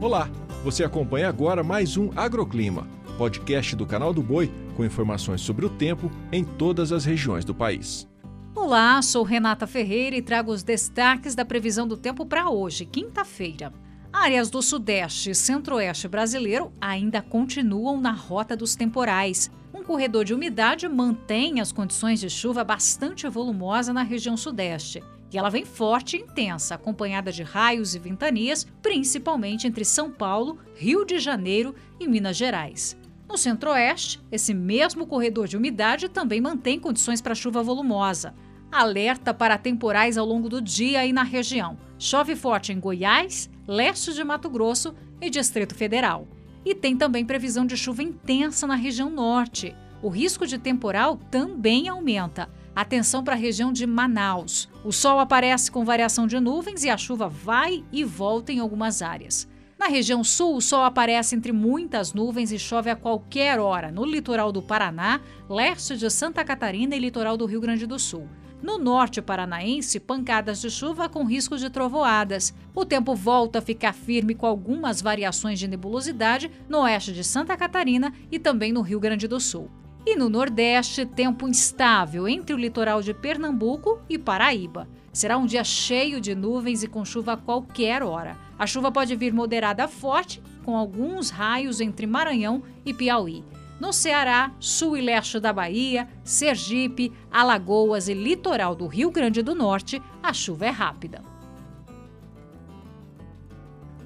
Olá, você acompanha agora mais um Agroclima, podcast do canal do Boi com informações sobre o tempo em todas as regiões do país. Olá, sou Renata Ferreira e trago os destaques da previsão do tempo para hoje, quinta-feira. Áreas do Sudeste e Centro-Oeste brasileiro ainda continuam na rota dos temporais. Um corredor de umidade mantém as condições de chuva bastante volumosa na região Sudeste. E ela vem forte e intensa, acompanhada de raios e ventanias, principalmente entre São Paulo, Rio de Janeiro e Minas Gerais. No centro-oeste, esse mesmo corredor de umidade também mantém condições para chuva volumosa. Alerta para temporais ao longo do dia aí na região. Chove forte em Goiás, leste de Mato Grosso e Distrito Federal. E tem também previsão de chuva intensa na região norte. O risco de temporal também aumenta Atenção para a região de Manaus. O sol aparece com variação de nuvens e a chuva vai e volta em algumas áreas. Na região sul, o sol aparece entre muitas nuvens e chove a qualquer hora no litoral do Paraná, leste de Santa Catarina e litoral do Rio Grande do Sul. No norte paranaense, pancadas de chuva com risco de trovoadas. O tempo volta a ficar firme com algumas variações de nebulosidade no oeste de Santa Catarina e também no Rio Grande do Sul. E no Nordeste, tempo instável entre o litoral de Pernambuco e Paraíba. Será um dia cheio de nuvens e com chuva a qualquer hora. A chuva pode vir moderada a forte, com alguns raios entre Maranhão e Piauí. No Ceará, sul e leste da Bahia, Sergipe, Alagoas e litoral do Rio Grande do Norte, a chuva é rápida.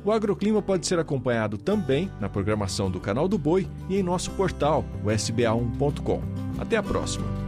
O agroclima pode ser acompanhado também na programação do Canal do Boi e em nosso portal, o sba1.com. Até a próxima!